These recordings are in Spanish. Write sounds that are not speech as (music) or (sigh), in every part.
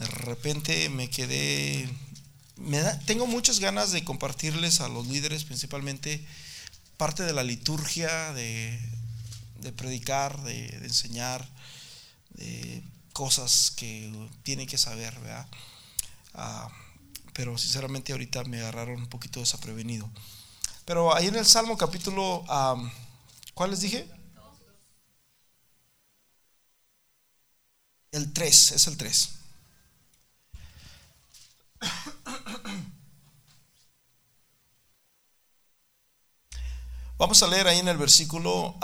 de repente me quedé, me tengo muchas ganas de compartirles a los líderes principalmente parte de la liturgia, de, predicar, de, enseñar, de cosas que tienen que saber, ¿verdad? Ah, pero sinceramente ahorita me agarraron un poquito desaprevenido. Pero ahí en el Salmo capítulo, ¿cuál les dije? El 3, es el 3. Vamos a leer ahí en el versículo,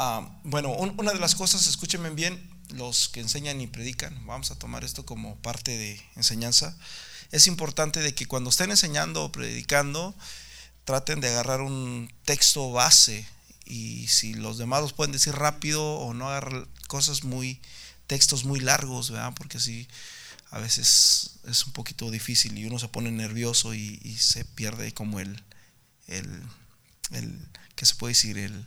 bueno, una de las cosas, escúchenme bien, los que enseñan y predican, vamos a tomar esto como parte de enseñanza. Es importante de que cuando estén enseñando o predicando, traten de agarrar un texto base y si los demás los pueden decir rápido o no agarrar cosas muy, textos muy largos, ¿verdad? Porque así a veces es un poquito difícil y uno se pone nervioso y, se pierde como el, el, el, ¿qué se puede decir? El,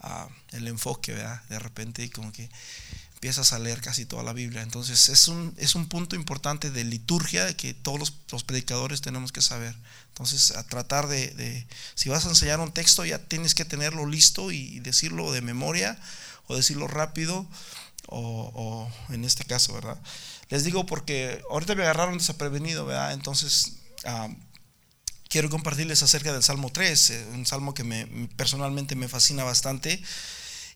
ah, el enfoque, ¿verdad? De repente como que empiezas a leer casi toda la Biblia. Entonces es un, es un punto importante de liturgia que todos los, predicadores tenemos que saber. Entonces a tratar de, si vas a enseñar un texto ya tienes que tenerlo listo y, decirlo de memoria o decirlo rápido o, en este caso, ¿verdad? Les digo porque ahorita me agarraron desaprevenido, ¿verdad? Entonces, quiero compartirles acerca del Salmo 3, eh, un salmo que me, personalmente me fascina bastante.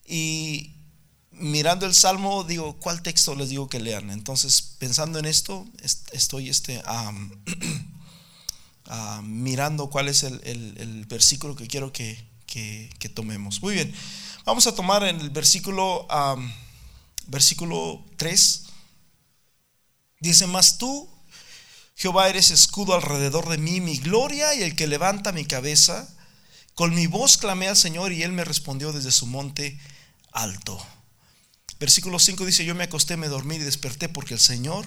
Y mirando el salmo, digo, ¿cuál texto les digo que lean? Entonces, pensando en esto, estoy este, (clears throat) mirando cuál es el, versículo que quiero que, tomemos. Muy bien, vamos a tomar en el versículo, versículo 3. Dice, mas tú, Jehová, eres escudo alrededor de mí, mi gloria y el que levanta mi cabeza. Con mi voz clamé al Señor y él me respondió desde su monte alto. Versículo 5 dice, yo me acosté, me dormí y desperté porque el Señor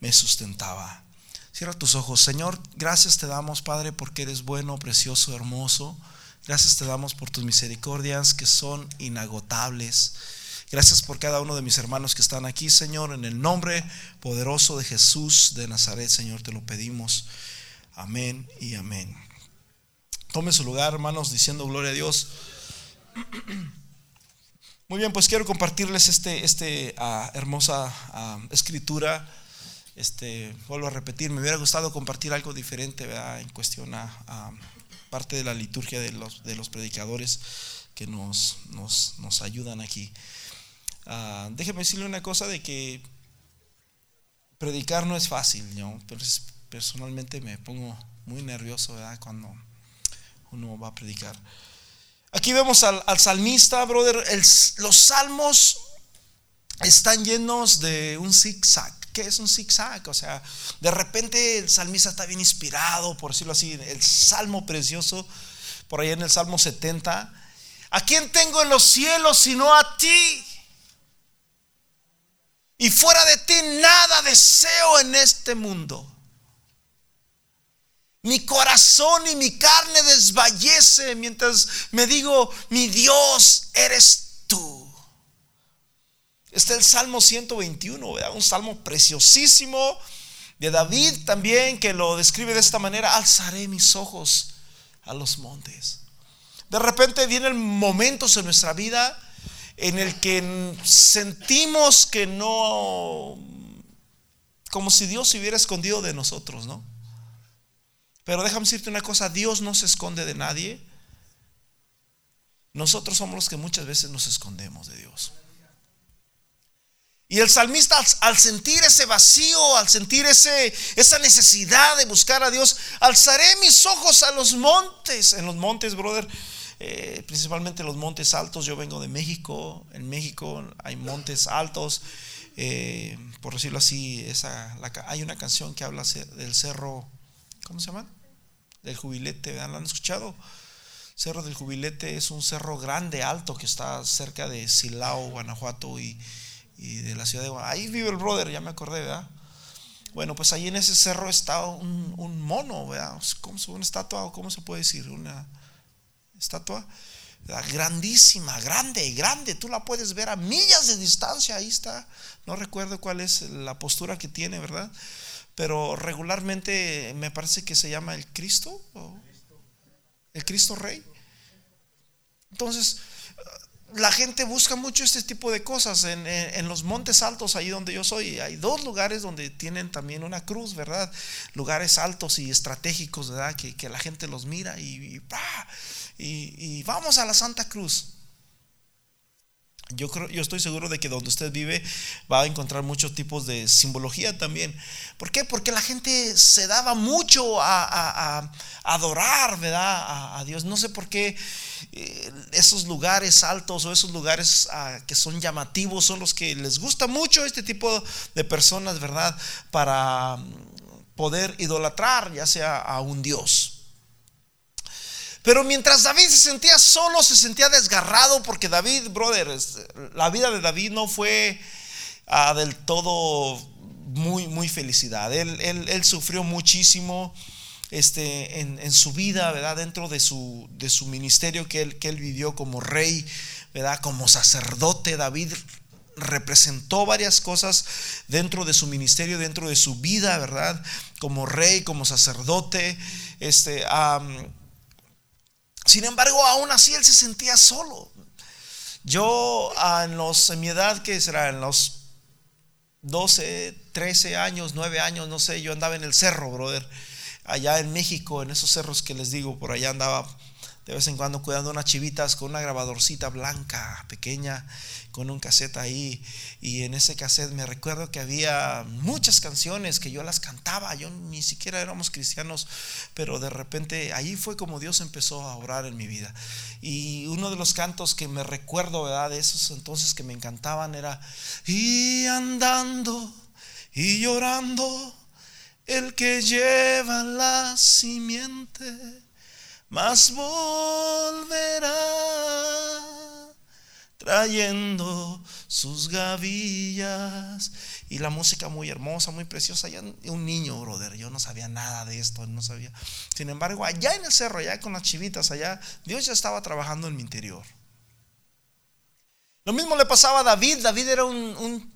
me sustentaba. Cierra tus ojos. Señor, gracias te damos, Padre, porque eres bueno, precioso, hermoso. Gracias te damos por tus misericordias que son inagotables. Gracias por cada uno de mis hermanos que están aquí, Señor. En el nombre poderoso de Jesús de Nazaret, Señor, te lo pedimos. Amén y amén. Tome su lugar, hermanos, diciendo gloria a Dios. (clears throat) Muy bien, pues quiero compartirles este, este ah, hermosa ah, escritura. Este, vuelvo a repetir, me hubiera gustado compartir algo diferente en cuestión a, parte de la liturgia de los, de los predicadores que nos, nos, nos ayudan aquí. Ah, déjeme decirle una cosa de que predicar no es fácil, ¿no? Pero personalmente me pongo muy nervioso cuando uno va a predicar. Aquí vemos al, salmista, brother. los salmos están llenos de un zigzag. ¿Qué es un zigzag? O sea, de repente el salmista está bien inspirado, por decirlo así, el salmo precioso, por ahí en el salmo 70. ¿A quién tengo en los cielos sino a ti? Y fuera de ti nada deseo en este mundo. Mi corazón y mi carne desvallece mientras me digo, mi Dios eres tú. Este es el Salmo 121, un salmo preciosísimo de David también que lo describe de esta manera, alzaré mis ojos a los montes. De repente vienen momentos en nuestra vida en el que sentimos que no, como si Dios se hubiera escondido de nosotros, ¿no? Pero déjame decirte una cosa, Dios no se esconde de nadie. Nosotros somos los que muchas veces nos escondemos de Dios. Y el salmista al, sentir ese vacío, al sentir ese, esa necesidad de buscar a Dios, alzaré mis ojos a los montes. En los montes, brother, eh, principalmente los montes altos. Yo vengo de México, en México hay montes altos, eh, por decirlo así, esa, hay una canción que habla del cerro, ¿cómo se llama? Del jubilete, ¿lo han escuchado? Cerro del Jubilete es un cerro grande, alto, que está cerca de Silao, Guanajuato y, de la ciudad de Guanajuato. Ahí vive el brother, ya me acordé, ¿verdad? Bueno, pues ahí en ese cerro está un, mono, ¿verdad? ¿Cómo, una estatua cómo se puede decir? Una, estatua. grandísima, grande, grande. Tú la puedes ver a millas de distancia. Ahí está. No recuerdo cuál es la postura que tiene, ¿verdad? Pero regularmente me parece que se llama el Cristo. el Cristo Rey. Entonces, la gente busca mucho este tipo de cosas. En, los montes altos, ahí donde yo soy, hay dos lugares donde tienen también una cruz, ¿verdad? Lugares altos y estratégicos, ¿verdad? Que, la gente los mira y, y, vamos a la Santa Cruz. Yo, creo, yo estoy seguro de que donde usted vive va a encontrar muchos tipos de simbología también. ¿Por qué? Porque la gente se daba mucho a, adorar, ¿verdad? A, Dios. No sé por qué eh, esos lugares altos o esos lugares ah, que son llamativos son los que les gusta mucho este tipo de personas, ¿verdad? Para poder idolatrar ya sea a un Dios. Pero mientras David se sentía solo, se sentía desgarrado, porque David, brother, la vida de David no fue ah, del todo muy, muy felicidad. Él, él, sufrió muchísimo este, en, su vida, ¿verdad? Dentro de su, de su ministerio que él, que él vivió como rey, ¿verdad? Como sacerdote, David representó varias cosas dentro de su ministerio, dentro de su vida, ¿verdad? Como rey, como sacerdote, este, sin embargo, aún así él se sentía solo. Yo ah, en, los, en mi edad, que será? En los 12, 13 años, 9 años, no sé, yo andaba en el cerro, brother. Allá en México, en esos cerros que les digo, por allá andaba de vez en cuando cuidando unas chivitas con una grabadorcita blanca, pequeña, con un cassette ahí. Y en ese cassette me recuerdo que había muchas canciones que yo las cantaba. Yo ni siquiera éramos cristianos, pero de repente ahí fue como Dios empezó a orar en mi vida. Y uno de los cantos que me recuerdo, ¿verdad? De esos entonces que me encantaban era, y andando y llorando, el que lleva la simiente mas volverá trayendo sus gavillas. Y la música muy hermosa, muy preciosa. Ya un niño, brother, yo no sabía nada de esto, no sabía. Sin embargo, allá en el cerro, allá con las chivitas, allá, Dios ya estaba trabajando en mi interior. Lo mismo le pasaba a David. David era un un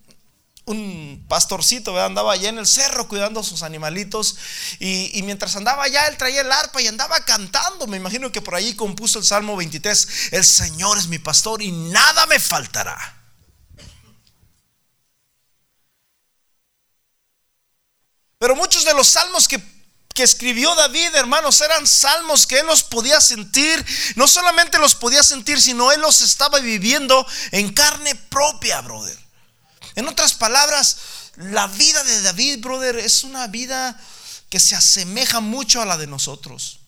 pastorcito, andaba allá en el cerro cuidando a sus animalitos y, mientras andaba allá él traía el arpa y andaba cantando. Me imagino que por ahí compuso el Salmo 23, el Señor es mi pastor y nada me faltará. Pero muchos de los salmos que, que escribió David, hermanos, eran salmos que él los podía sentir. No solamente los podía sentir, sino él los estaba viviendo en carne propia, brother. En otras palabras, la vida de David, brother, es una vida que se asemeja mucho a la de nosotros.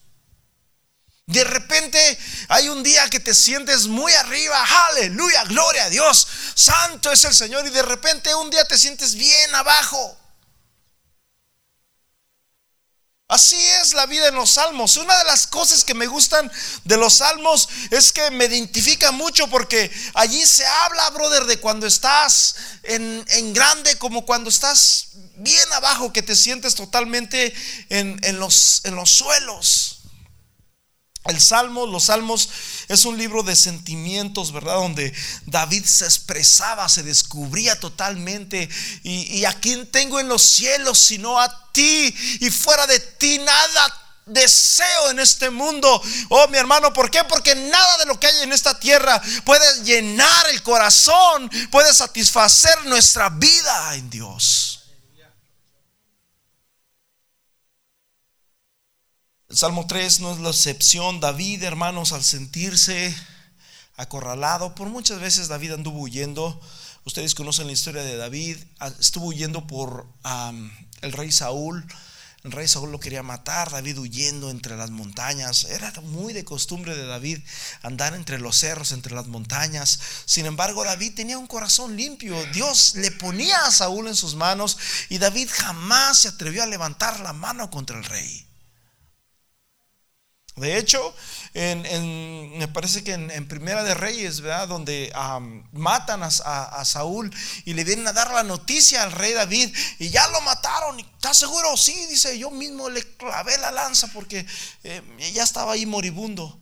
De repente hay un día que te sientes muy arriba, aleluya, gloria a Dios, santo es el Señor, y de repente un día te sientes bien abajo. Así es la vida en los salmos. Una de las cosas que me gustan de los salmos es que me identifica mucho porque allí se habla, brother, de cuando estás en, grande como cuando estás bien abajo, que te sientes totalmente en, los, en los suelos. El Salmo, los Salmos es un libro de sentimientos, ¿verdad? Donde David se expresaba, se descubría totalmente. Y, y a quién tengo en los cielos sino a ti. Y fuera de ti nada deseo en este mundo. Oh, mi hermano, ¿por qué? Porque nada de lo que hay en esta tierra puede llenar el corazón, puede satisfacer nuestra vida en Dios. Salmo 3 no es la excepción. David, hermanos, al sentirse acorralado, por muchas veces David anduvo huyendo. Ustedes conocen la historia de David. Estuvo huyendo por el rey Saúl. El rey Saúl lo quería matar, David huyendo entre las montañas. Era muy de costumbre de David andar entre los cerros, entre las montañas. Sin embargo, David tenía un corazón limpio. Dios le ponía a Saúl en sus manos y David jamás se atrevió a levantar la mano contra el rey. De hecho, me parece que en, Primera de Reyes, ¿verdad? Donde matan a, Saúl y le vienen a dar la noticia al rey David y ya lo mataron. ¿Estás seguro? Sí, dice, yo mismo le clavé la lanza porque eh, ya estaba ahí moribundo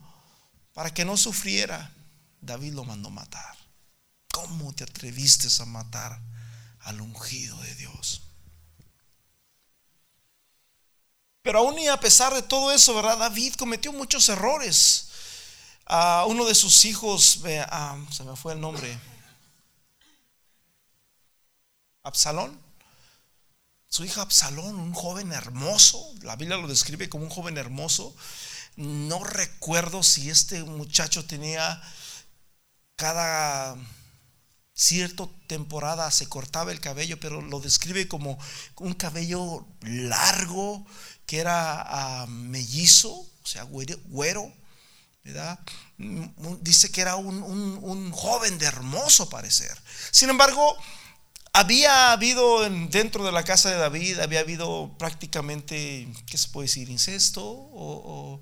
para que no sufriera. David lo mandó matar. ¿Cómo te atreviste a matar al ungido de Dios? Pero aún y a pesar de todo eso, ¿verdad? David cometió muchos errores. A uno de sus hijos, se me fue el nombre, Absalón. Su hija Absalón, un joven hermoso, la Biblia lo describe como un joven hermoso. No recuerdo si este muchacho tenía cada cierta temporada se cortaba el cabello, pero lo describe como un cabello largo, que era ah, mellizo, o sea, güero, ¿verdad? Mm, dice que era un, un joven de hermoso parecer. Sin embargo, había habido dentro de la casa de David, había habido prácticamente, ¿qué se puede decir? Incesto, o,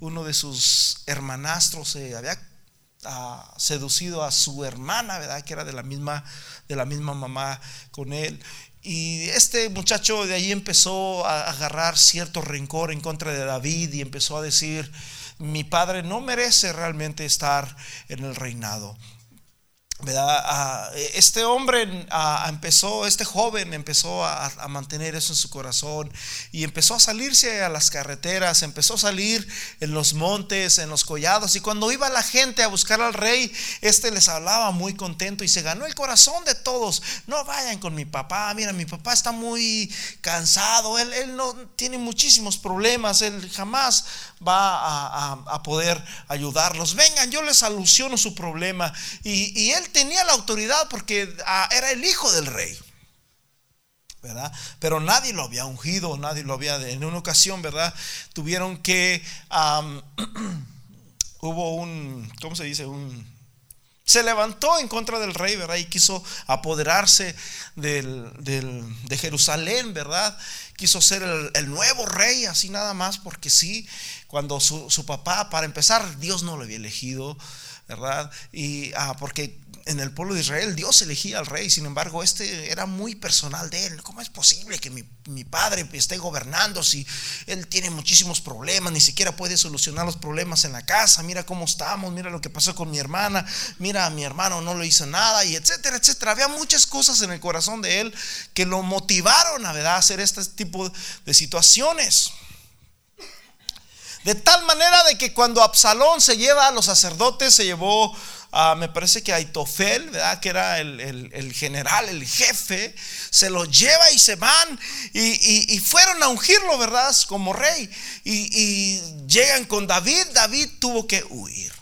uno de sus hermanastros se había ah, seducido a su hermana, ¿verdad? Que era de la misma, de la misma mamá con él. Y este muchacho de ahí empezó a agarrar cierto rencor en contra de David y empezó a decir, mi padre no merece realmente estar en el reinado. Este hombre empezó, este joven empezó a, mantener eso en su corazón y empezó a salirse a las carreteras, empezó a salir en los montes, en los collados y cuando iba la gente a buscar al rey, este les hablaba muy contento y se ganó el corazón de todos. No vayan con mi papá, mira, mi papá está muy cansado, él, él no tiene muchísimos problemas, él jamás va a, poder ayudarlos. Vengan, yo les soluciono su problema. Y, él tenía la autoridad porque ah, era el hijo del rey. ¿verdad? Pero nadie lo había ungido, nadie lo había. En una ocasión, ¿verdad? Tuvieron que. (clears throat) hubo un. ¿Cómo se dice? Un. Se levantó en contra del rey, ¿verdad? Y quiso apoderarse del, de Jerusalén, ¿verdad? Quiso ser el, nuevo rey, así nada más, porque sí, cuando su, su, papá, para empezar, Dios no lo había elegido, ¿verdad? Y ah, porque en el pueblo de Israel Dios elegía al rey, sin embargo, este era muy personal de él. ¿Cómo es posible que mi, padre esté gobernando si él tiene muchísimos problemas, ni siquiera puede solucionar los problemas en la casa? Mira cómo estamos, mira lo que pasó con mi hermana, mira a mi hermano no lo hizo nada, y etcétera, etcétera. Había muchas cosas en el corazón de él que lo motivaron a, a hacer este tipo de situaciones. De tal manera de que cuando Absalón se lleva a los sacerdotes, se llevó me parece que Aitofel, ¿verdad? que era el, general, el jefe, se lo lleva y se van y, fueron a ungirlo, ¿verdad? Como rey. Y, llegan con David, David tuvo que huir.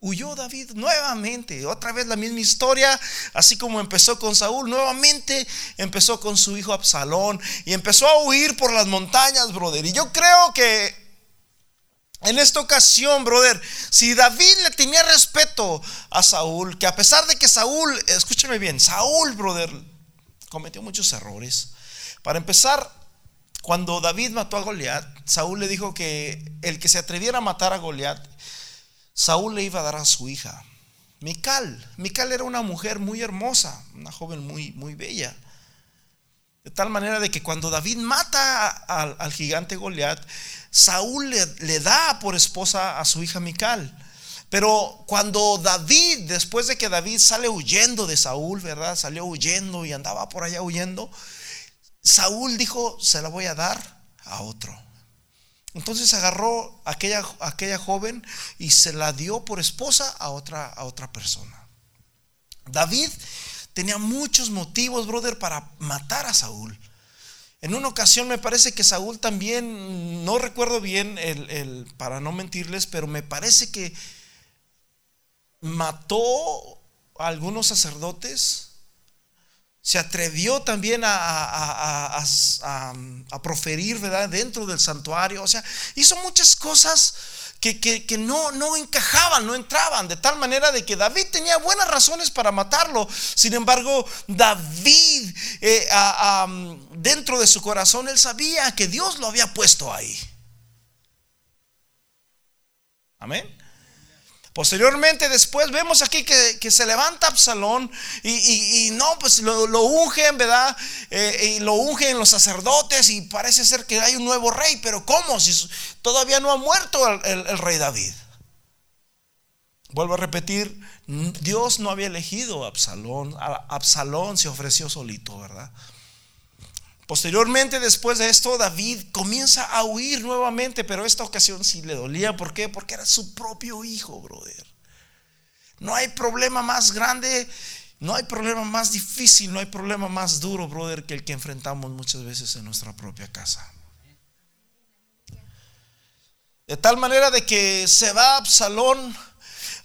Huyó David nuevamente, otra vez la misma historia, así como empezó con Saúl, nuevamente empezó con su hijo Absalón y empezó a huir por las montañas, brother. Y yo creo que en esta ocasión, brother, si David le tenía respeto a Saúl, que a pesar de que Saúl, escúcheme bien, Saúl, brother, cometió muchos errores. Para empezar, cuando David mató a Goliat, Saúl le dijo que el que se atreviera a matar a Goliat, Saúl le iba a dar a su hija, Mical. Mical era una mujer muy hermosa, una joven muy, muy bella. De tal manera de que cuando David mata al, al gigante Goliat, Saúl le, da por esposa a su hija Mical. Pero cuando David, después de que David sale huyendo de Saúl, ¿verdad? Salió huyendo y andaba por allá huyendo, Saúl dijo, se la voy a dar a otro. Entonces agarró a aquella, aquella joven y se la dio por esposa a otra, a otra persona. David tenía muchos motivos, brother, para matar a Saúl. En una ocasión me parece que Saúl también, no recuerdo bien el, para no mentirles, pero me parece que mató a algunos sacerdotes. Se atrevió también a, a, proferir, ¿verdad? Dentro del santuario. O sea, hizo muchas cosas que, no, no encajaban, no entraban, de tal manera de que David tenía buenas razones para matarlo. Sin embargo, David, eh, dentro de su corazón, él sabía que Dios lo había puesto ahí. Amén. Posteriormente, después vemos aquí que, se levanta Absalón y, no, pues lo, ungen, ¿verdad? Eh, y lo ungen los sacerdotes y parece ser que hay un nuevo rey, pero ¿cómo? Si todavía no ha muerto el, rey David. Vuelvo a repetir, Dios no había elegido a Absalón, Absalón se ofreció solito, ¿verdad? Posteriormente, después de esto, David comienza a huir nuevamente, pero esta ocasión sí le dolía. ¿Por qué? Porque era su propio hijo, brother. No hay problema más grande, no hay problema más difícil, no hay problema más duro, brother, que el que enfrentamos muchas veces en nuestra propia casa. De tal manera de que se va Absalón,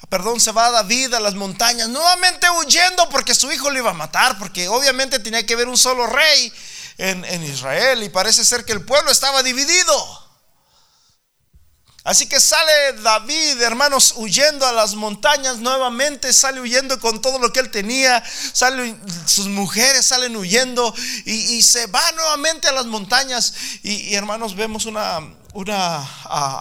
perdón, se va David a las montañas, nuevamente huyendo porque su hijo le iba a matar, porque obviamente tenía que haber un solo rey en, Israel y parece ser que el pueblo estaba dividido. Así que sale David, hermanos, huyendo a las montañas nuevamente, sale huyendo con todo lo que él tenía, sale, sus mujeres salen huyendo y, se va nuevamente a las montañas. y hermanos, vemos una,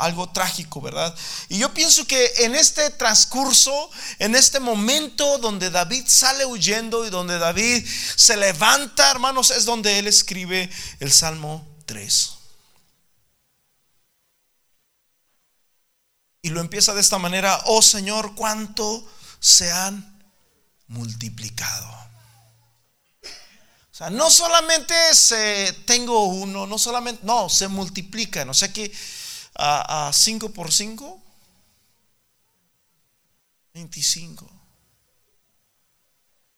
algo trágico, ¿verdad? Y yo pienso que en este transcurso, en este momento donde David sale huyendo y donde David se levanta, hermanos, es donde él escribe el Salmo 3. Y lo empieza de esta manera, oh Señor, cuánto se han multiplicado. O sea, no solamente se, tengo uno, no solamente, no, se multiplican. O sea que a 5 por 5, 25. O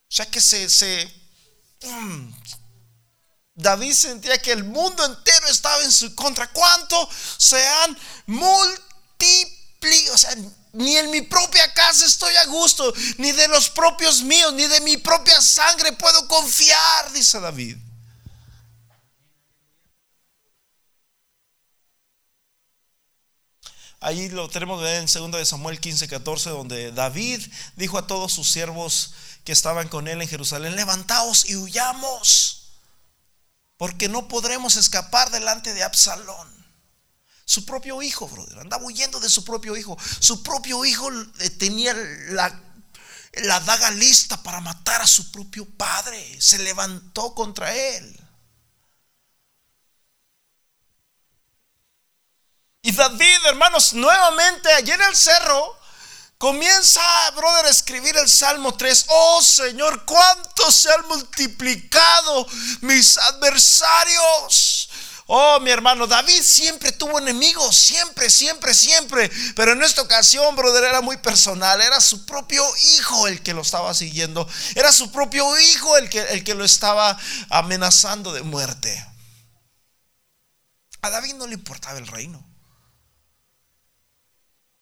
sea que se, mm, David sentía que el mundo entero estaba en su contra. ¿Cuánto se han multiplicado? O sea, ni en mi propia casa estoy a gusto, ni de los propios míos, ni de mi propia sangre puedo confiar, dice David. Ahí lo tenemos en 2 de Samuel 15, 14, donde David dijo a todos sus siervos que estaban con él en Jerusalén, levantaos y huyamos, porque no podremos escapar delante de Absalón. Su propio hijo, brother. Andaba huyendo de su propio hijo. Su propio hijo eh, tenía la, la daga lista para matar a su propio padre. Se levantó contra él. Y David, hermanos, nuevamente allí en el cerro, comienza, brother, a escribir el Salmo 3. Oh Señor, cuánto se han multiplicado mis adversarios. Oh, mi hermano, David siempre tuvo enemigos, siempre, siempre, siempre. Pero en esta ocasión, brother, era muy personal. Era su propio hijo el que lo estaba siguiendo. Era su propio hijo el que, el que lo estaba amenazando de muerte. A David no le importaba el reino.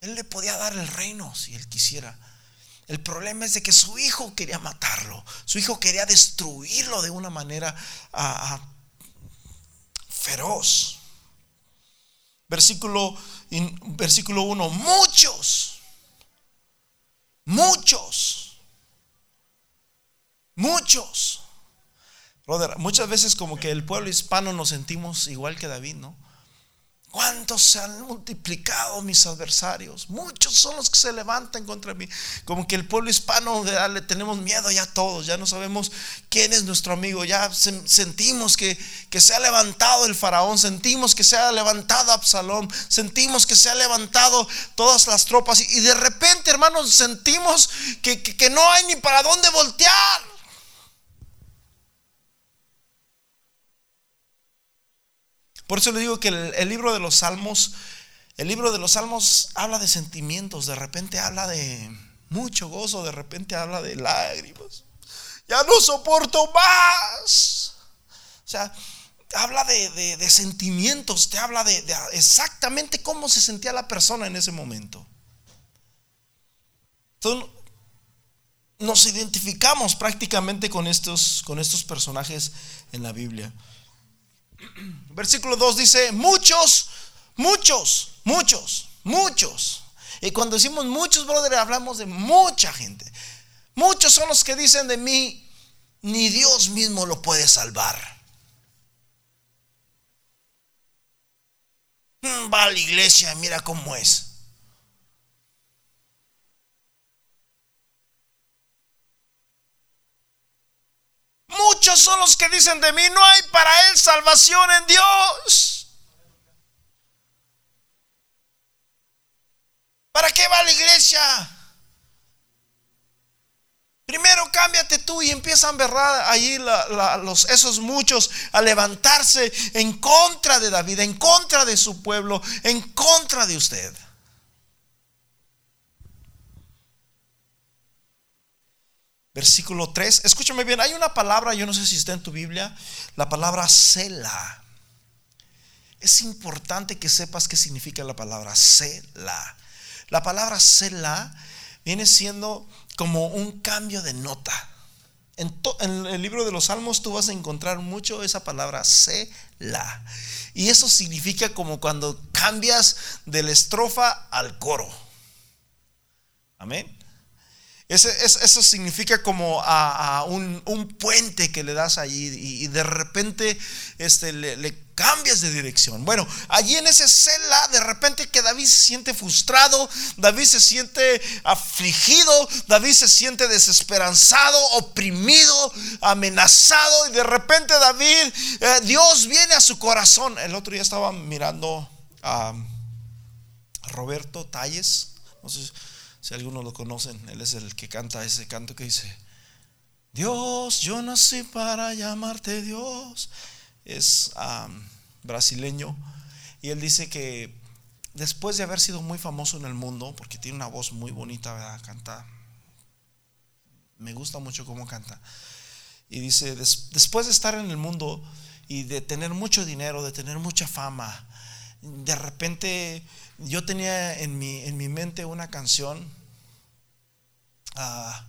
Él le podía dar el reino si él quisiera. El problema es de que su hijo quería matarlo. Su hijo quería destruirlo de una manera feroz. Versículo, versículo 1, muchos, muchos, muchos. Brother, muchas veces como que el pueblo hispano nos sentimos igual que David, ¿no? ¿Cuántos se han multiplicado mis adversarios? Muchos son los que se levantan contra mí. Como que el pueblo hispano le tenemos miedo ya todos, ya no sabemos quién es nuestro amigo, ya sentimos que, que se ha levantado el faraón, sentimos que se ha levantado Absalón, sentimos que se ha levantado todas las tropas y, de repente, hermanos, sentimos que, que no hay ni para dónde voltear. Por eso le digo que el, libro de los salmos, el libro de los salmos habla de sentimientos, de repente habla de mucho gozo, de repente habla de lágrimas. Ya no soporto más. O sea, habla de, sentimientos, te habla de, exactamente cómo se sentía la persona en ese momento. Entonces, nos identificamos prácticamente con estos, con estos personajes en la Biblia. (clears throat) Versículo 2 dice, muchos, muchos, muchos, muchos. Y cuando decimos muchos, brother, hablamos de mucha gente. Muchos son los que dicen de mí, ni Dios mismo lo puede salvar. Mm, va a la iglesia, mira cómo es. Muchos son los que dicen de mí, no hay para él salvación en Dios. ¿Para qué va la iglesia? Primero cámbiate tú y empiezan, ¿verdad? Allí los, esos muchos a levantarse en contra de David, en contra de su pueblo, en contra de usted. Versículo 3, escúchame bien, hay una palabra, yo no sé si está en tu Biblia, la palabra cela. Es importante que sepas qué significa la palabra cela. La palabra cela viene siendo como un cambio de nota. En, el libro de los Salmos tú vas a encontrar mucho esa palabra Selah. Y eso significa como cuando cambias de la estrofa al coro. Amén. Eso significa como a, un, puente que le das allí y, de repente este, le, le cambias de dirección. Bueno, allí en ese cela, de repente que David se siente frustrado, David se siente afligido, David se siente desesperanzado, oprimido, amenazado, y de repente David, eh, Dios viene a su corazón. El otro día estaba mirando a Roberto Talles, no sé si algunos lo conocen, él es el que canta ese canto que dice, Dios, yo nací para llamarte Dios es brasileño, y él dice que después de haber sido muy famoso en el mundo, porque tiene una voz muy bonita, ¿verdad? canta, me gusta mucho cómo canta, y dice, después de estar en el mundo y de tener mucho dinero, de tener mucha fama, de repente yo tenía en mi, en mi mente una canción, ah,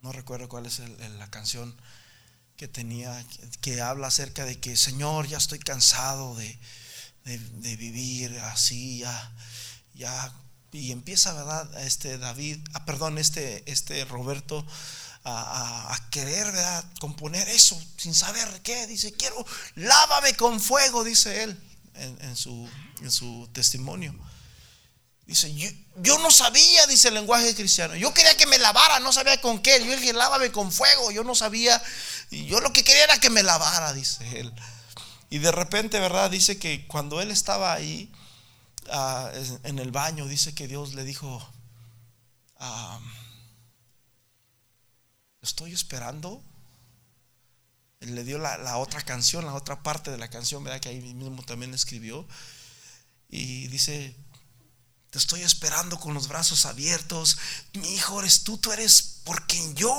no recuerdo cuál es la canción, que tenía, que habla acerca de que, Señor, ya estoy cansado de, vivir así, ya, ya, y empieza, ¿verdad? Este David, ah, perdón, este, este Roberto, a, querer, ¿verdad? Componer eso sin saber qué. Dice, quiero, lávame con fuego, dice él en, su, en su testimonio. Dice, yo, no sabía, dice el lenguaje cristiano. Yo quería que me lavara, no sabía con qué. Yo dije, lávame con fuego. Yo no sabía. Yo lo que quería era que me lavara, dice él. Y de repente, ¿verdad? Dice que cuando él estaba ahí ah, en el baño, dice que Dios le dijo, ah, estoy esperando. Le dio la, la, otra canción, la otra parte de la canción, ¿verdad? Que ahí mismo también escribió. Y dice, te estoy esperando con los brazos abiertos. Mi hijo eres tú, tú eres por quien yo,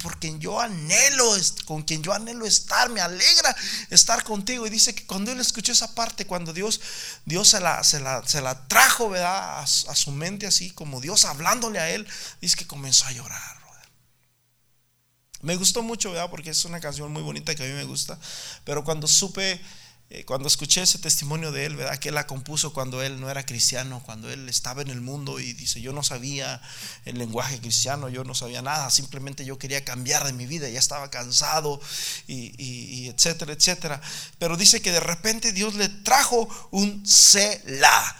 por quien yo anhelo, con quien yo anhelo estar. Me alegra estar contigo. Y dice que cuando él escuchó esa parte, cuando Dios, Dios se la, se la, se la trajo, ¿verdad? A, su mente así, como Dios hablándole a él, dice que comenzó a llorar. Me gustó mucho, ¿verdad? Porque es una canción muy bonita que a mí me gusta. Pero cuando supe eh, cuando escuché ese testimonio de él, ¿verdad? Que él la compuso cuando él no era cristiano, cuando él estaba en el mundo y dice, yo no sabía el lenguaje cristiano, yo no sabía nada, simplemente yo quería cambiar de mi vida, ya estaba cansado y, y etcétera, etcétera. Pero dice que de repente Dios le trajo un Selah.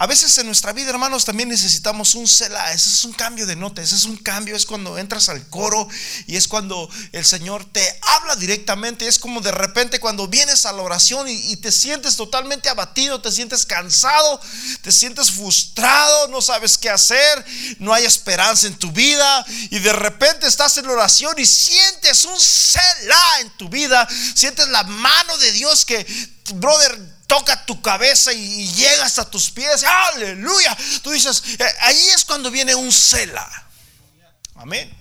A veces en nuestra vida, hermanos, también necesitamos un cela. Ese es un cambio de nota. Ese es un cambio. Es cuando entras al coro y es cuando el Señor te habla directamente. Es como de repente cuando vienes a la oración y, te sientes totalmente abatido, te sientes cansado, te sientes frustrado, no sabes qué hacer, no hay esperanza en tu vida. Y de repente estás en la oración y sientes un cela en tu vida. Sientes la mano de Dios que, brother, toca tu cabeza y llegas a tus pies. Aleluya. Tú dices, eh, ahí es cuando viene un cela. Amén.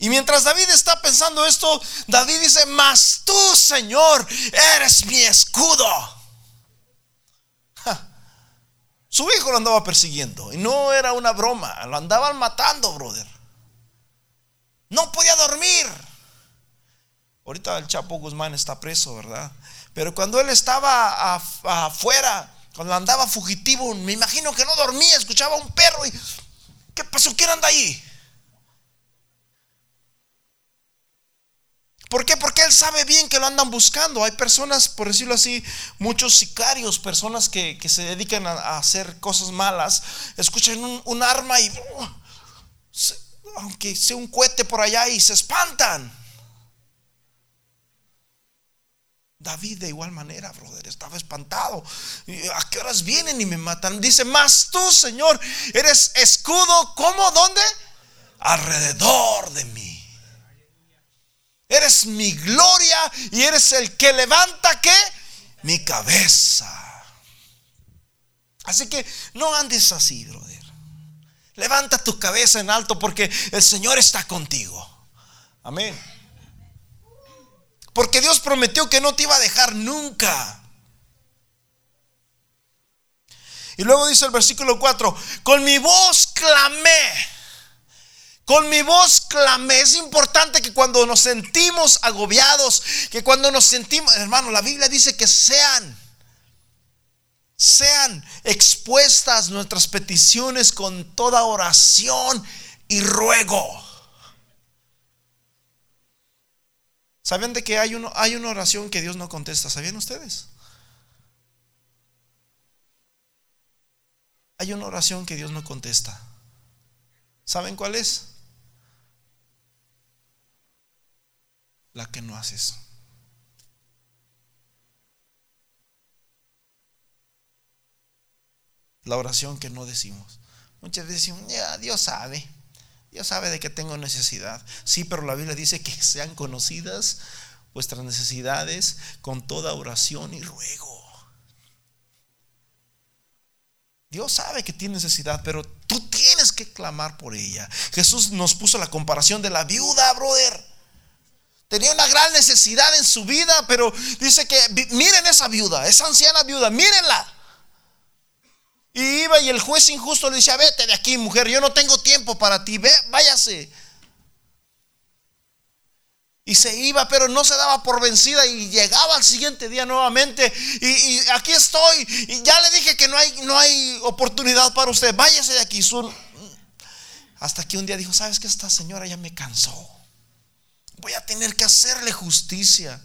Y mientras David está pensando esto, David dice, mas tú, Señor, eres mi escudo. Su hijo lo andaba persiguiendo y no era una broma, lo andaban matando, brother. No podía dormir. Ahorita el Chapo Guzmán está preso, ¿verdad? Pero cuando él estaba afuera, cuando andaba fugitivo, me imagino que no dormía, escuchaba un perro y ¿qué pasó? ¿Quién anda ahí? ¿Por qué? Porque él sabe bien que lo andan buscando. Hay personas, por decirlo así, muchos sicarios, personas que, se dedican a, hacer cosas malas, escuchan un, arma y, uh, aunque sea un cohete por allá, y se espantan. David de igual manera, brother, estaba espantado. ¿A qué horas vienen y me matan? Dice, más tú, Señor, eres escudo, ¿cómo? ¿Dónde? alrededor de mí. Eres mi gloria y eres el que levanta qué? Mi cabeza. Así que no andes así, brother. Levanta tu cabeza en alto porque el Señor está contigo. Amén. Porque Dios prometió que no te iba a dejar nunca. Y luego dice el versículo 4, con mi voz clamé. Con mi voz clamé. Es importante que cuando nos sentimos agobiados, que cuando nos sentimos, hermano, la Biblia dice que sean, sean expuestas nuestras peticiones con toda oración y ruego. ¿Saben de que hay, uno, hay una oración que Dios no contesta? ¿Sabían ustedes? Hay una oración que Dios no contesta. ¿Saben cuál es? La que no haces. La oración que no decimos. Muchas veces decimos, Dios sabe. Dios sabe de que tengo necesidad. Sí, pero la Biblia dice que sean conocidas vuestras necesidades con toda oración y ruego. Dios sabe que tiene necesidad, pero tú tienes que clamar por ella. Jesús nos puso la comparación de la viuda, brother. Tenía una gran necesidad en su vida, pero dice que miren esa viuda, esa anciana viuda, mírenla. Y iba y el juez injusto le decía, vete de aquí, mujer, yo no tengo tiempo para ti, ve, váyase. Y se iba, pero no se daba por vencida y llegaba al siguiente día nuevamente. Y, aquí estoy. Y ya le dije que no hay, no hay oportunidad para usted. Váyase de aquí. Hasta que un día dijo, ¿sabes que Esta señora ya me cansó. Voy a tener que hacerle justicia.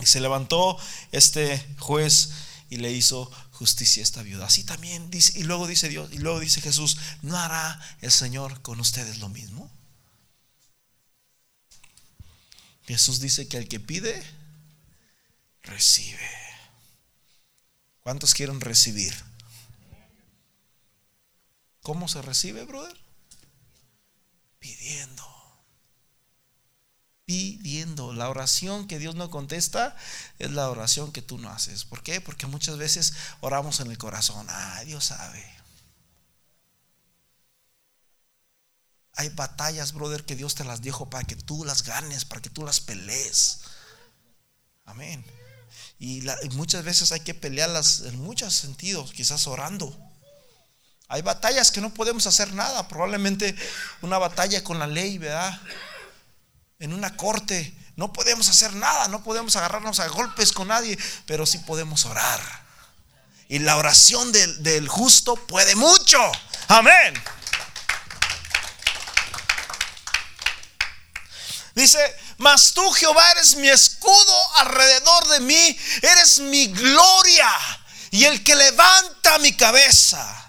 Y se levantó este juez y le hizo justicia esta viuda. Así también dice, y luego dice Dios, y luego dice Jesús, ¿no hará el Señor con ustedes lo mismo? Jesús dice que el que pide, recibe. ¿Cuántos quieren recibir? ¿Cómo se recibe, brother? Pidiendo pidiendo. La oración que Dios no contesta es la oración que tú no haces. ¿Por qué? Porque muchas veces oramos en el corazón. Ah, Dios sabe. Hay batallas, brother, que Dios te las dijo para que tú las ganes, para que tú las pelees. Amén. Y, muchas veces hay que pelearlas en muchos sentidos, quizás orando. Hay batallas que no podemos hacer nada. Probablemente una batalla con la ley, ¿verdad? En una corte. No podemos hacer nada, no podemos agarrarnos a golpes con nadie, pero sí podemos orar. Y la oración del, del justo puede mucho. Amén. Dice, mas tú Jehová eres mi escudo alrededor de mí, eres mi gloria y el que levanta mi cabeza.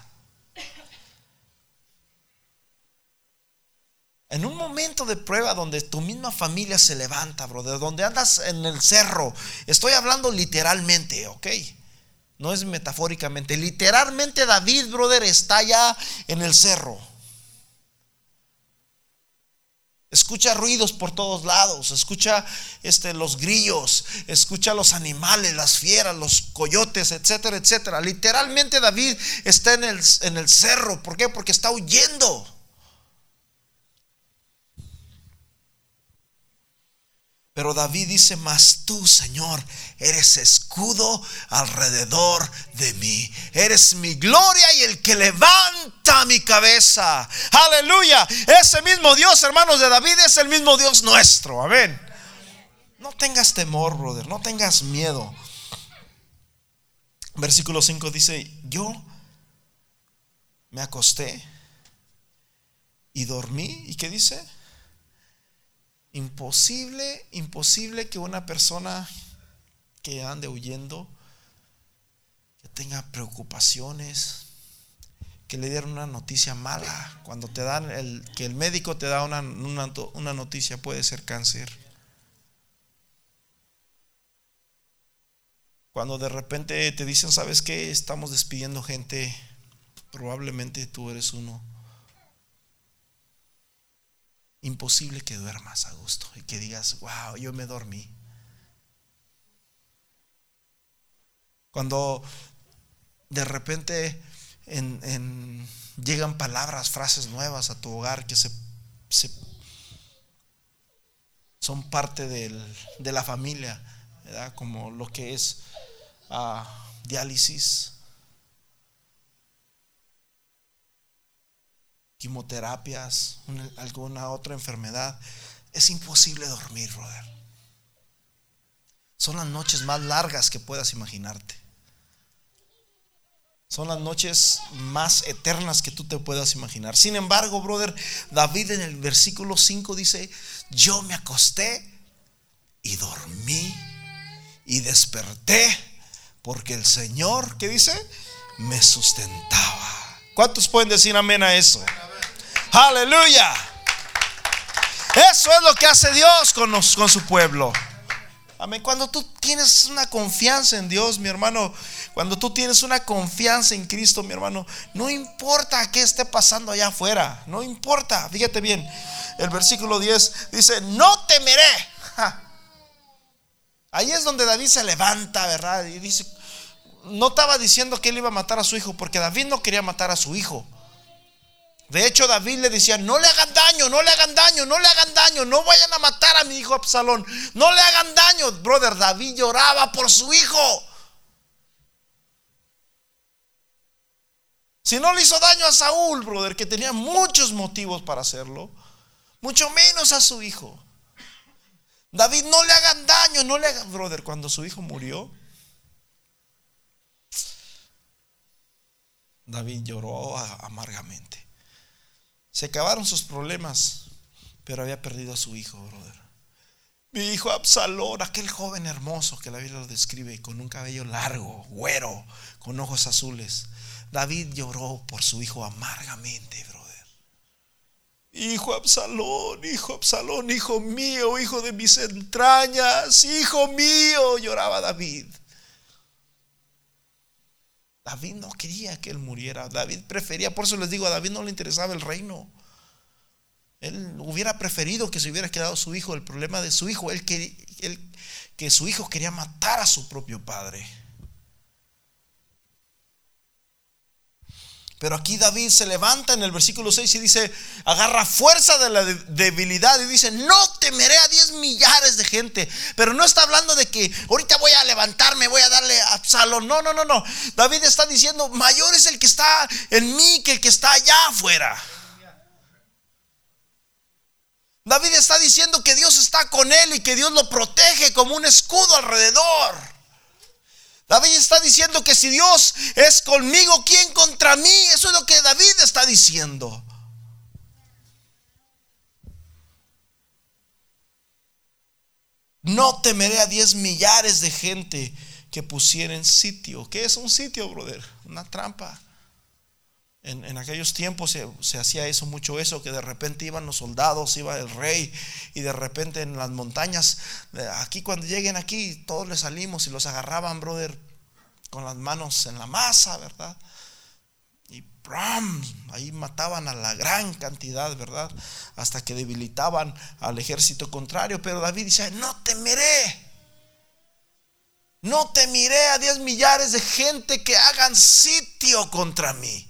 En un momento de prueba donde tu misma familia se levanta, brother, donde andas en el cerro, estoy hablando literalmente, ¿ok? No es metafóricamente, literalmente David, brother, está ya en el cerro. Escucha ruidos por todos lados, escucha este, los grillos, escucha los animales, las fieras, los coyotes, etcétera, etcétera. Literalmente David está en el, en el cerro. ¿Por qué? Porque está huyendo. Pero David dice, mas tú, Señor, eres escudo alrededor de mí. Eres mi gloria y el que levanta mi cabeza. Aleluya. Ese mismo Dios, hermanos de David, es el mismo Dios nuestro. Amén. No tengas temor, brother. No tengas miedo. Versículo 5 dice, yo me acosté y dormí. ¿Y qué dice? Imposible, imposible que una persona que ande huyendo, que tenga preocupaciones, que le dieron una noticia mala. Cuando te dan el, que el médico te da una, una noticia, puede ser cáncer. Cuando de repente te dicen, ¿sabes qué? Estamos despidiendo gente, probablemente tú eres uno imposible que duermas a gusto y que digas, wow, yo me dormí. Cuando de repente llegan palabras, frases nuevas a tu hogar que se, son parte de la familia, como lo que es ah, diálisis, quimioterapias, alguna otra enfermedad, es imposible dormir, brother. Son las noches más largas que puedas imaginarte. Son las noches más eternas que tú te puedas imaginar. Sin embargo, brother, David en el versículo 5 dice, yo me acosté y dormí y desperté porque el Señor, ¿qué dice? Me sustentaba. ¿Cuántos pueden decir amén a eso? Aleluya. Eso es lo que hace Dios con, con su pueblo. Amén. Cuando tú tienes una confianza en Dios, mi hermano, cuando tú tienes una confianza en Cristo, mi hermano, no importa qué esté pasando allá afuera, no importa. Fíjate bien, el versículo 10 dice, no temeré. Ahí es donde David se levanta, ¿verdad? Y dice, no estaba diciendo que él iba a matar a su hijo, porque David no quería matar a su hijo. De hecho, David le decía, no le hagan daño, no le hagan daño, no le hagan daño, no vayan a matar a mi hijo Absalón, no le hagan daño. Brother, David lloraba por su hijo. Si no le hizo daño a Saúl, brother, que tenía muchos motivos para hacerlo, mucho menos a su hijo. David, no le hagan daño, no le hagan, brother, cuando su hijo murió, David lloró amargamente. Se acabaron sus problemas, pero había perdido a su hijo, brother. Mi hijo Absalón, aquel joven hermoso que la Biblia lo describe con un cabello largo, güero, con ojos azules. David lloró por su hijo amargamente, brother. Hijo Absalón, hijo Absalón, hijo mío, hijo de mis entrañas, hijo mío, lloraba David. David no quería que él muriera. David prefería, por eso les digo, a David no le interesaba el reino. Él hubiera preferido que se hubiera quedado su hijo. El problema de su hijo, él, que su hijo quería matar a su propio padre. Pero aquí David se levanta en el versículo 6 y dice, agarra fuerza de la debilidad y dice, no temeré a 10 millares de gente. Pero no está hablando de que ahorita voy a levantarme, voy a darle a Absalón. No, no, no, no. David está diciendo, mayor es el que está en mí que el que está allá afuera. David está diciendo que Dios está con él y que Dios lo protege como un escudo alrededor. David está diciendo que si Dios es conmigo, ¿quién contra mí? Eso es lo que David está diciendo. No temeré a diez millares de gente que pusieren sitio. ¿Qué es un sitio, brother? Una trampa. En, aquellos tiempos se, se, hacía eso, mucho eso, que de repente iban los soldados, iba el rey, y de repente en las montañas, aquí cuando lleguen aquí, todos les salimos y los agarraban, brother, con las manos en la masa, ¿verdad? Y ¡bram! ahí mataban a la gran cantidad, ¿verdad? Hasta que debilitaban al ejército contrario. Pero David dice, no temeré. No temeré a diez millares de gente que hagan sitio contra mí.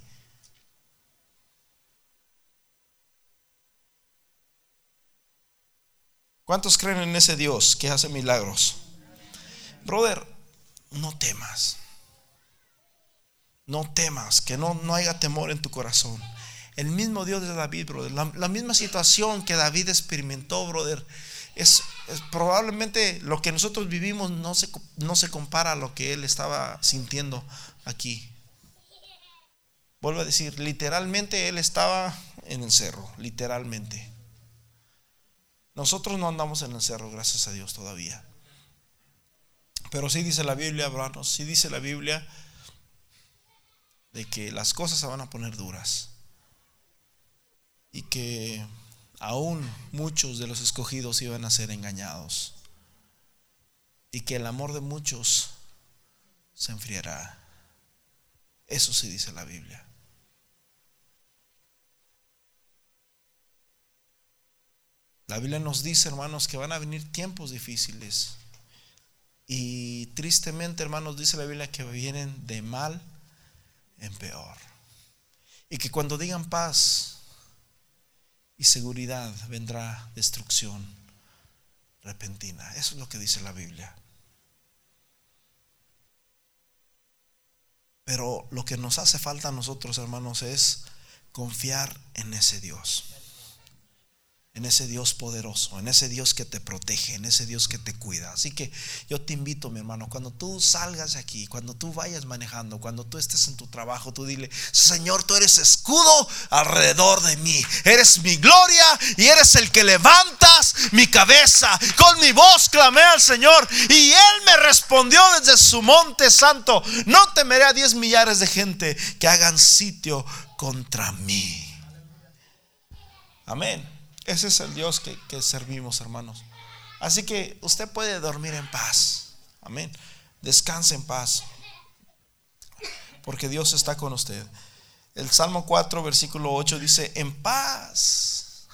¿Cuántos creen en ese Dios que hace milagros? Brother, no temas. No temas, que no, no haya temor en tu corazón. El mismo Dios de David, brother. La, misma situación que David experimentó, brother. Es, probablemente lo que nosotros vivimos no se, no se compara a lo que él estaba sintiendo aquí. Vuelvo a decir, literalmente él estaba en el cerro, literalmente. Nosotros no andamos en el cerro, gracias a Dios todavía. Pero sí dice la Biblia, hermanos, sí dice la Biblia de que las cosas se van a poner duras. Y que aún muchos de los escogidos iban a ser engañados. Y que el amor de muchos se enfriará. Eso sí dice la Biblia. La Biblia nos dice, hermanos, que van a venir tiempos difíciles. Y tristemente, hermanos, dice la Biblia que vienen de mal en peor. Y que cuando digan paz y seguridad vendrá destrucción repentina. Eso es lo que dice la Biblia. Pero lo que nos hace falta a nosotros, hermanos, es confiar en ese Dios en ese Dios poderoso, en ese Dios que te protege, en ese Dios que te cuida. Así que yo te invito, mi hermano, cuando tú salgas de aquí, cuando tú vayas manejando, cuando tú estés en tu trabajo, tú dile, Señor, tú eres escudo alrededor de mí, eres mi gloria y eres el que levantas mi cabeza. Con mi voz clamé al Señor y Él me respondió desde su monte santo. No temeré a diez millares de gente que hagan sitio contra mí. Amén. Ese es el Dios que, servimos, hermanos. Así que usted puede dormir en paz. Amén. Descanse en paz. Porque Dios está con usted. El Salmo 4, versículo 8 dice, en paz.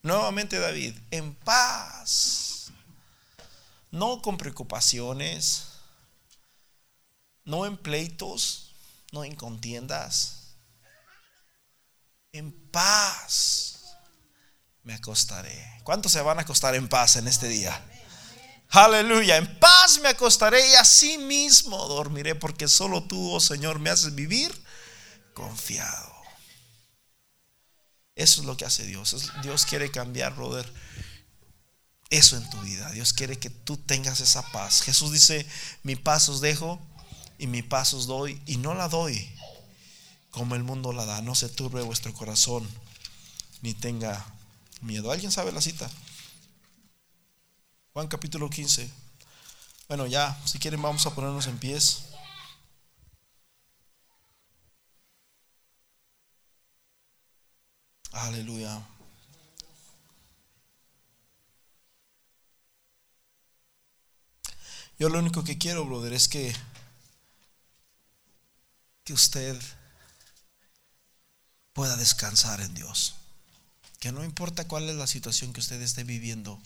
Nuevamente David, en paz. No con preocupaciones. No en pleitos. No en contiendas. En paz me acostaré. ¿Cuántos se van a acostar en paz en este día? Aleluya, en paz me acostaré y así mismo dormiré porque solo tú, oh Señor, me haces vivir confiado. Eso es lo que hace Dios. Dios quiere cambiar, brother, eso en tu vida. Dios quiere que tú tengas esa paz. Jesús dice, mi paz os dejo y mi paz os doy y no la doy como el mundo la da. No se turbe vuestro corazón ni tenga miedo. ¿Alguien sabe la cita? Juan capítulo 15. Bueno, ya, si quieren vamos a ponernos en pies. Aleluya. Yo lo único que quiero, brother, es que que usted pueda descansar en Dios que no importa cuál es la situación que usted esté viviendo,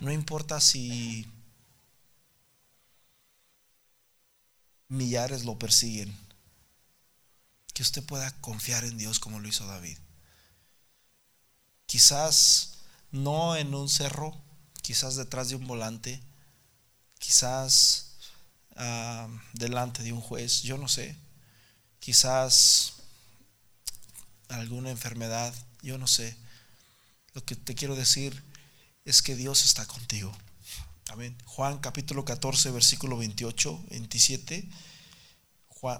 no importa si millares lo persiguen, que usted pueda confiar en Dios como lo hizo David. Quizás no en un cerro, quizás detrás de un volante, quizás ah, delante de un juez, yo no sé, quizás alguna enfermedad yo no sé. Lo que te quiero decir es que Dios está contigo. Amén. Juan capítulo 14, versículo 28, 27.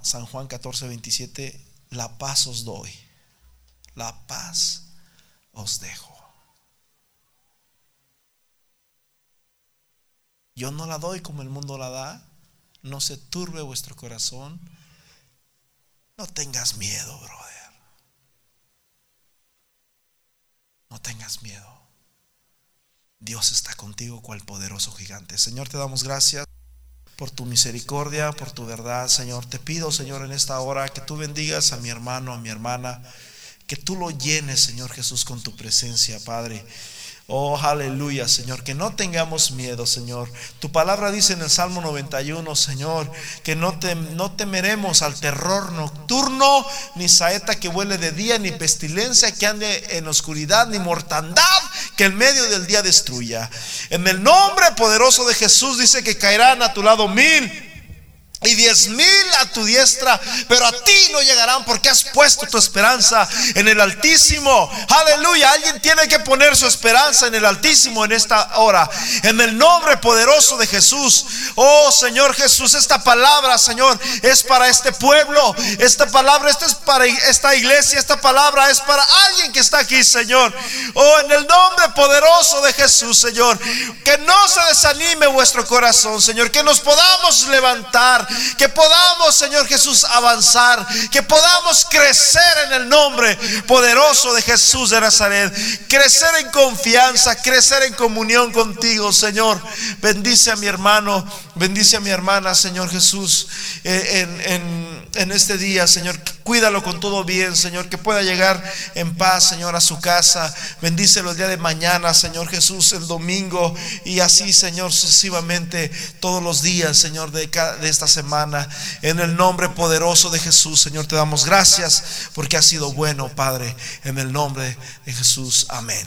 San Juan 14, 27. La paz os doy. La paz os dejo. Yo no la doy como el mundo la da. No se turbe vuestro corazón. No tengas miedo, brother. No tengas miedo. Dios está contigo cual poderoso gigante. Señor, te damos gracias por tu misericordia, por tu verdad, Señor. Te pido, Señor, en esta hora que tú bendigas a mi hermano, a mi hermana, que tú lo llenes, Señor Jesús, con tu presencia, Padre. Oh, aleluya, Señor, que no tengamos miedo, Señor. Tu palabra dice en el Salmo 91, Señor, que no, no temeremos al terror nocturno, ni saeta que huele de día, ni pestilencia que ande en oscuridad, ni mortandad que en medio del día destruya. En el nombre poderoso de Jesús dice que caerán a tu lado mil y diez mil a tu diestra, pero a ti no llegarán porque has puesto tu esperanza en el Altísimo. Aleluya, alguien tiene que poner su esperanza en el Altísimo en esta hora, en el nombre poderoso de Jesús. Oh Señor Jesús, esta palabra, Señor, es para este pueblo, esta palabra, esta es para esta iglesia, esta palabra es para alguien que está aquí, Señor. Oh, en el nombre poderoso de Jesús, Señor, que no se desanime vuestro corazón, Señor, que nos podamos levantar que podamos, Señor Jesús, avanzar, que podamos crecer en el nombre poderoso de Jesús de Nazaret, crecer en confianza, crecer en comunión contigo, Señor. Bendice a mi hermano, bendice a mi hermana, Señor Jesús, eh, en, este día, Señor. Cuídalo con todo bien, Señor, que pueda llegar en paz, Señor, a su casa. Bendícelo el día de mañana, Señor Jesús, el domingo y así, Señor, sucesivamente todos los días, Señor, de, de esta semana. En el nombre poderoso de Jesús, Señor, te damos gracias porque ha sido bueno, Padre, en el nombre de Jesús. Amén.